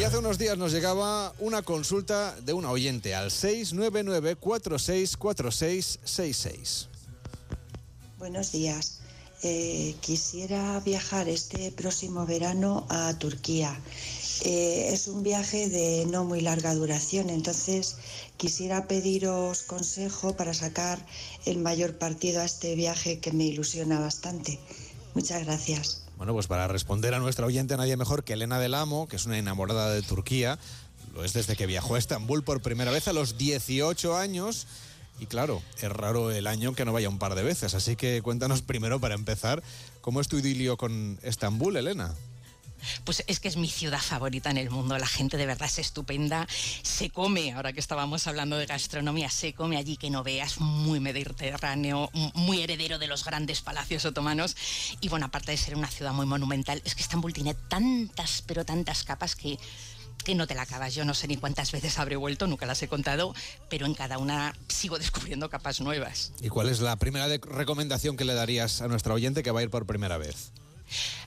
Y hace unos días nos llegaba una consulta de un oyente al 699 464666. Buenos días. Eh, quisiera viajar este próximo verano a Turquía. Eh, es un viaje de no muy larga duración, entonces quisiera pediros consejo para sacar el mayor partido a este viaje que me ilusiona bastante. Muchas gracias. Bueno, pues para responder a nuestra oyente nadie mejor que Elena del Amo, que es una enamorada de Turquía. Lo es desde que viajó a Estambul por primera vez a los 18 años y claro, es raro el año que no vaya un par de veces, así que cuéntanos primero para empezar, ¿cómo es tu idilio con Estambul, Elena? Pues es que es mi ciudad favorita en el mundo. La gente de verdad es estupenda. Se come, ahora que estábamos hablando de gastronomía, se come allí que no veas, muy mediterráneo, muy heredero de los grandes palacios otomanos. Y bueno, aparte de ser una ciudad muy monumental, es que Estambul tiene tantas, pero tantas capas que que no te la acabas. Yo no sé ni cuántas veces habré vuelto, nunca las he contado, pero en cada una sigo descubriendo capas nuevas. ¿Y cuál es la primera recomendación que le darías a nuestra oyente que va a ir por primera vez?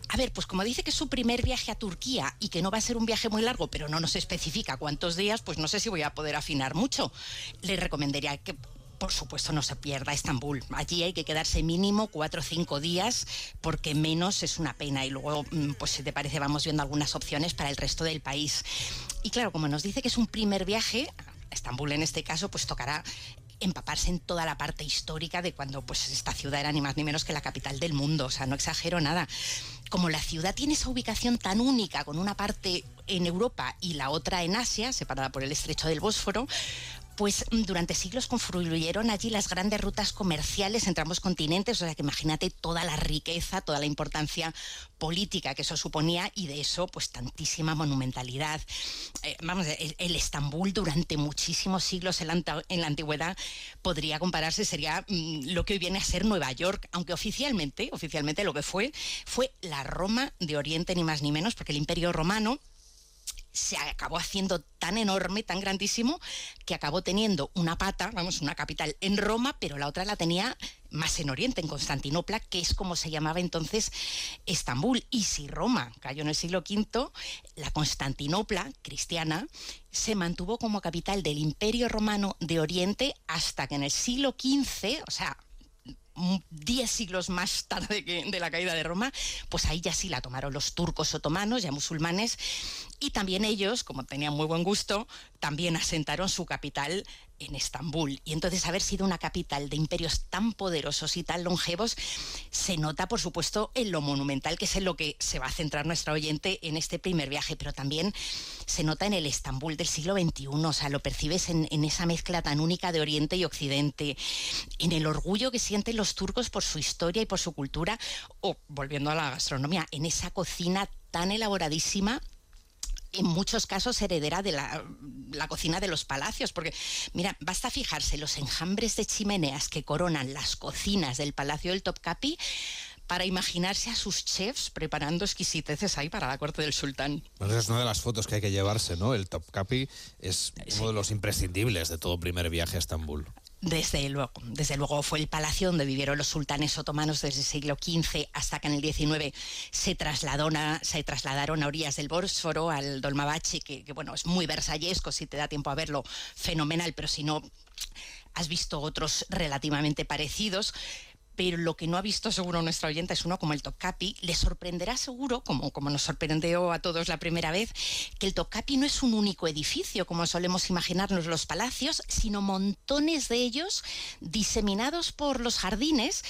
A ver, pues como dice que es su primer viaje a Turquía y que no va a ser un viaje muy largo, pero no nos especifica cuántos días, pues no sé si voy a poder afinar mucho. Le recomendaría que por supuesto no se pierda Estambul. Allí hay que quedarse mínimo cuatro o cinco días porque menos es una pena y luego, mm, pues si te parece, vamos viendo algunas opciones para el resto del país. Y claro, como nos dice que es un primer viaje, Estambul en este caso, pues tocará empaparse en toda la parte histórica de cuando pues esta ciudad era ni más ni menos que la capital del mundo, o sea, no exagero nada. Como la ciudad tiene esa ubicación tan única, con una parte en Europa y la otra en Asia, separada por el estrecho del Bósforo, pues mm, durante siglos confluyeron allí las grandes rutas comerciales entre ambos continentes, o sea que imagínate toda la riqueza, toda la importancia política que eso suponía y de eso pues tantísima monumentalidad. Eh, vamos, el, Estambul durante muchísimos siglos en la, antigüedad podría compararse, sería mm, lo que hoy viene a ser Nueva York, aunque oficialmente, oficialmente lo que fue fue la Roma de Oriente ni más ni menos, porque el Imperio Romano se acabó haciendo tan enorme, tan grandísimo, que acabó teniendo una pata, vamos, una capital en Roma, pero la otra la tenía más en Oriente, en Constantinopla, que es como se llamaba entonces Estambul. Y si Roma cayó en el siglo V, la Constantinopla cristiana se mantuvo como capital del Imperio Romano de Oriente hasta que en el siglo XV, o sea, 10 siglos más tarde que de la caída de Roma, pues ahí ya sí la tomaron los turcos otomanos, ya musulmanes, y también ellos, como tenían muy buen gusto, también asentaron su capital en Estambul. Y entonces haber sido una capital de imperios tan poderosos y tan longevos se nota, por supuesto, en lo monumental, que es en lo que se va a centrar nuestra oyente en este primer viaje, pero también se nota en el Estambul del siglo XXI, o sea, lo percibes en, en esa mezcla tan única de Oriente y Occidente, en el orgullo que sienten los turcos por su historia y por su cultura, o volviendo a la gastronomía, en esa cocina tan elaboradísima en muchos casos heredera de la, cocina de los palacios, porque mira, basta fijarse los enjambres de chimeneas que coronan las cocinas del Palacio del Topkapi para imaginarse a sus chefs preparando exquisiteces ahí para la corte del sultán. Bueno, es una de las fotos que hay que llevarse, ¿no? El Topkapi es uno de los imprescindibles de todo primer viaje a Estambul. Desde luego, desde luego fue el palacio donde vivieron los sultanes otomanos desde el siglo XV hasta que en el XIX se, se trasladaron a orillas del Bósforo, al Dolmabachi, que, que bueno, es muy versallesco, si te da tiempo a verlo, fenomenal, pero si no, has visto otros relativamente parecidos pero lo que no ha visto seguro nuestra oyente es uno como el Topkapi. Le sorprenderá seguro, como, como nos sorprendió a todos la primera vez, que el Topkapi no es un único edificio, como solemos imaginarnos los palacios, sino montones de ellos diseminados por los jardines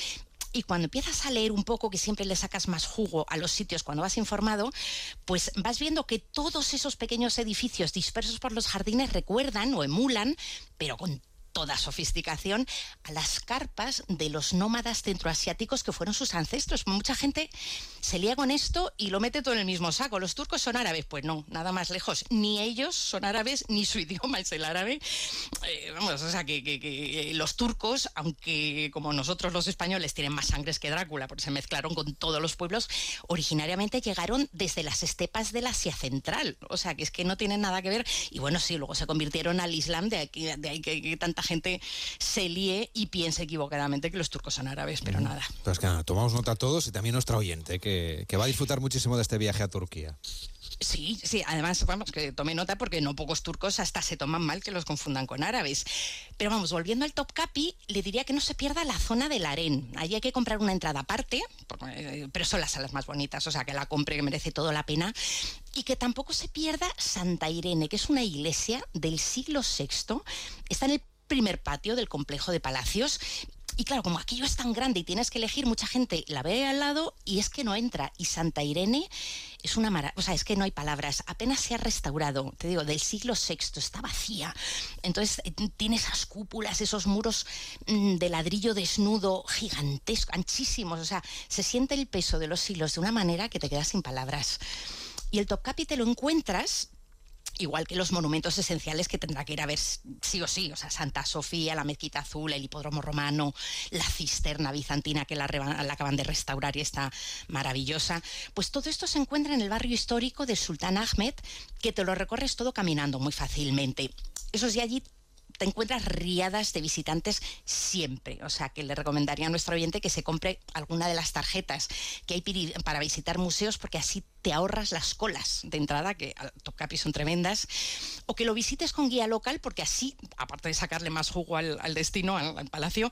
y cuando empiezas a leer un poco, que siempre le sacas más jugo a los sitios cuando vas informado, pues vas viendo que todos esos pequeños edificios dispersos por los jardines recuerdan o emulan, pero con toda sofisticación a las carpas de los nómadas centroasiáticos que fueron sus ancestros. Mucha gente se lía con esto y lo mete todo en el mismo saco. Los turcos son árabes, pues no, nada más lejos. Ni ellos son árabes, ni su idioma es el árabe. Eh, vamos, o sea, que, que, los turcos, aunque como nosotros los españoles tienen más sangres que Drácula, porque se mezclaron con todos los pueblos, originariamente llegaron desde las estepas del Asia Central. O sea, que es que no tienen nada que ver. Y bueno, sí, luego se convirtieron al Islam, de, aquí, de ahí que, que tanta gente se líe y piense equivocadamente que los turcos son árabes, pero nada. Pues nada, tomamos nota todos y también nuestra oyente, que, que va a disfrutar muchísimo de este viaje a Turquía. Sí, sí, además, vamos, que tome nota porque no pocos turcos hasta se toman mal que los confundan con árabes. Pero vamos, volviendo al Top Capi, le diría que no se pierda la zona del Aren. Allí hay que comprar una entrada aparte, eh, pero son las salas más bonitas, o sea, que la compre, que merece toda la pena. Y que tampoco se pierda Santa Irene, que es una iglesia del siglo VI. Está en el primer patio del complejo de palacios y claro, como aquello es tan grande y tienes que elegir, mucha gente la ve al lado y es que no entra. Y Santa Irene es una maravilla, o sea, es que no hay palabras. Apenas se ha restaurado, te digo, del siglo VI, está vacía. Entonces eh, tiene esas cúpulas, esos muros mm, de ladrillo desnudo, gigantescos, anchísimos. O sea, se siente el peso de los siglos de una manera que te quedas sin palabras. Y el Topkapi te lo encuentras igual que los monumentos esenciales que tendrá que ir a ver sí o sí, o sea, Santa Sofía, la Mezquita Azul, el Hipódromo Romano, la cisterna bizantina que la, acaban de restaurar y está maravillosa, pues todo esto se encuentra en el barrio histórico de Sultán Ahmed, que te lo recorres todo caminando muy fácilmente. Eso sí, allí te encuentras riadas de visitantes siempre. O sea, que le recomendaría a nuestro oyente que se compre alguna de las tarjetas que hay para visitar museos, porque así te ahorras las colas de entrada, que al Topcapi son tremendas, o que lo visites con guía local, porque así, aparte de sacarle más jugo al, destino, al palacio,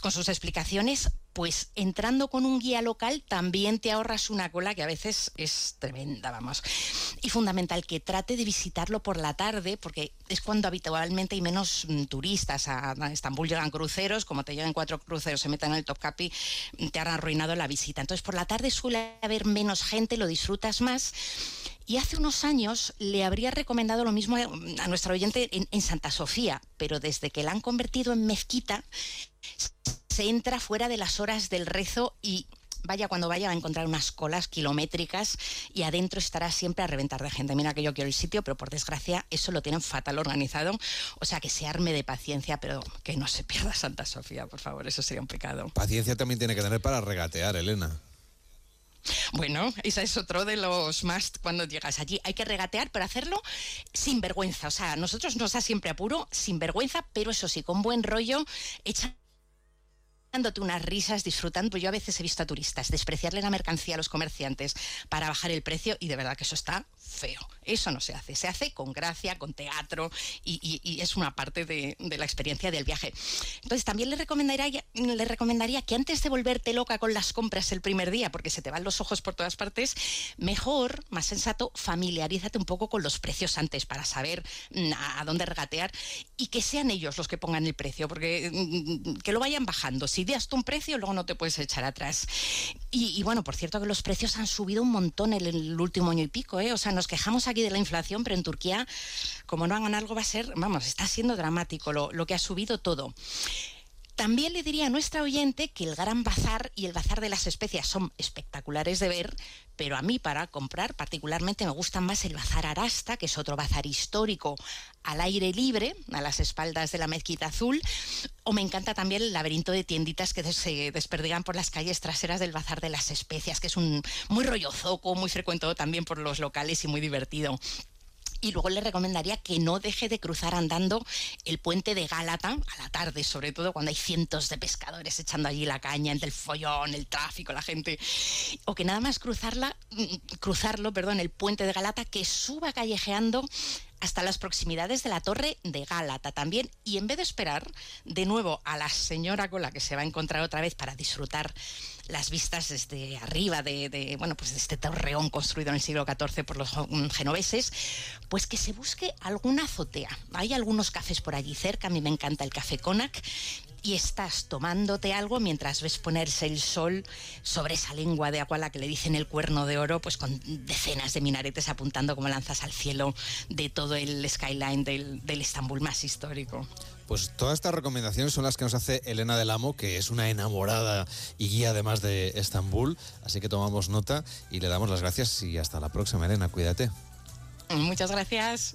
con sus explicaciones, pues entrando con un guía local también te ahorras una cola que a veces es tremenda, vamos. Y fundamental que trate de visitarlo por la tarde, porque es cuando habitualmente hay menos mm, turistas. A, Estambul llegan cruceros, como te llegan cuatro cruceros, se meten en el Topkapi, te han arruinado la visita. Entonces por la tarde suele haber menos gente, lo disfrutas más. Y hace unos años le habría recomendado lo mismo a nuestro oyente en, en Santa Sofía, pero desde que la han convertido en mezquita, se entra fuera de las horas del rezo y vaya cuando vaya va a encontrar unas colas kilométricas y adentro estará siempre a reventar de gente. Mira que yo quiero el sitio, pero por desgracia eso lo tienen fatal organizado. O sea, que se arme de paciencia, pero que no se pierda Santa Sofía, por favor, eso sería un pecado. Paciencia también tiene que tener para regatear, Elena. Bueno, ese es otro de los más cuando llegas allí. Hay que regatear, pero hacerlo sin vergüenza. O sea, nosotros nos da siempre apuro, sin vergüenza, pero eso sí, con buen rollo, echando dándote unas risas, disfrutando. Pues yo a veces he visto a turistas despreciarle la mercancía a los comerciantes para bajar el precio y de verdad que eso está feo. Eso no se hace. Se hace con gracia, con teatro y, es una parte de, la experiencia del viaje. Entonces también le recomendaría, le recomendaría que antes de volverte loca con las compras el primer día, porque se te van los ojos por todas partes, mejor, más sensato, familiarízate un poco con los precios antes para saber mm, a, dónde regatear y que sean ellos los que pongan el precio, porque mm, que lo vayan bajando. Si das tú un precio, luego no te puedes echar atrás. Y, bueno, por cierto que los precios han subido un montón en el, último año y pico, ¿eh? O sea, nos quejamos aquí de la inflación, pero en Turquía, como no hagan algo, va a ser, vamos, está siendo dramático lo, lo que ha subido todo. También le diría a nuestra oyente que el Gran Bazar y el Bazar de las Especias son espectaculares de ver, pero a mí para comprar particularmente me gusta más el Bazar Arasta, que es otro bazar histórico al aire libre, a las espaldas de la Mezquita Azul, o me encanta también el laberinto de tienditas que se desperdigan por las calles traseras del Bazar de las Especias, que es un muy rollo zoco, muy frecuentado también por los locales y muy divertido. Y luego le recomendaría que no deje de cruzar andando el puente de Gálata a la tarde, sobre todo cuando hay cientos de pescadores echando allí la caña entre el follón, el tráfico, la gente. O que nada más cruzarla, mm, cruzarlo, perdón, el puente de Galata, que suba callejeando hasta las proximidades de la torre de Gálata también. Y en vez de esperar de nuevo a la señora con la que se va a encontrar otra vez para disfrutar las vistas desde arriba de, bueno, pues de este torreón construido en el siglo XIV por los mm, genoveses, pues que se busque alguna azotea. Hay algunos cafés por allí cerca, a mí me encanta el café Conac y estás tomándote algo mientras ves ponerse el sol sobre esa lengua de agua a la que le dicen el cuerno de oro, pues con decenas de minaretes apuntando como lanzas al cielo de todo el skyline del, del Estambul más histórico. Pues todas estas recomendaciones son las que nos hace Elena del Amo, que es una enamorada y guía además de Estambul. Así que tomamos nota y le damos las gracias y hasta la próxima, Elena. Cuídate. Muchas gracias.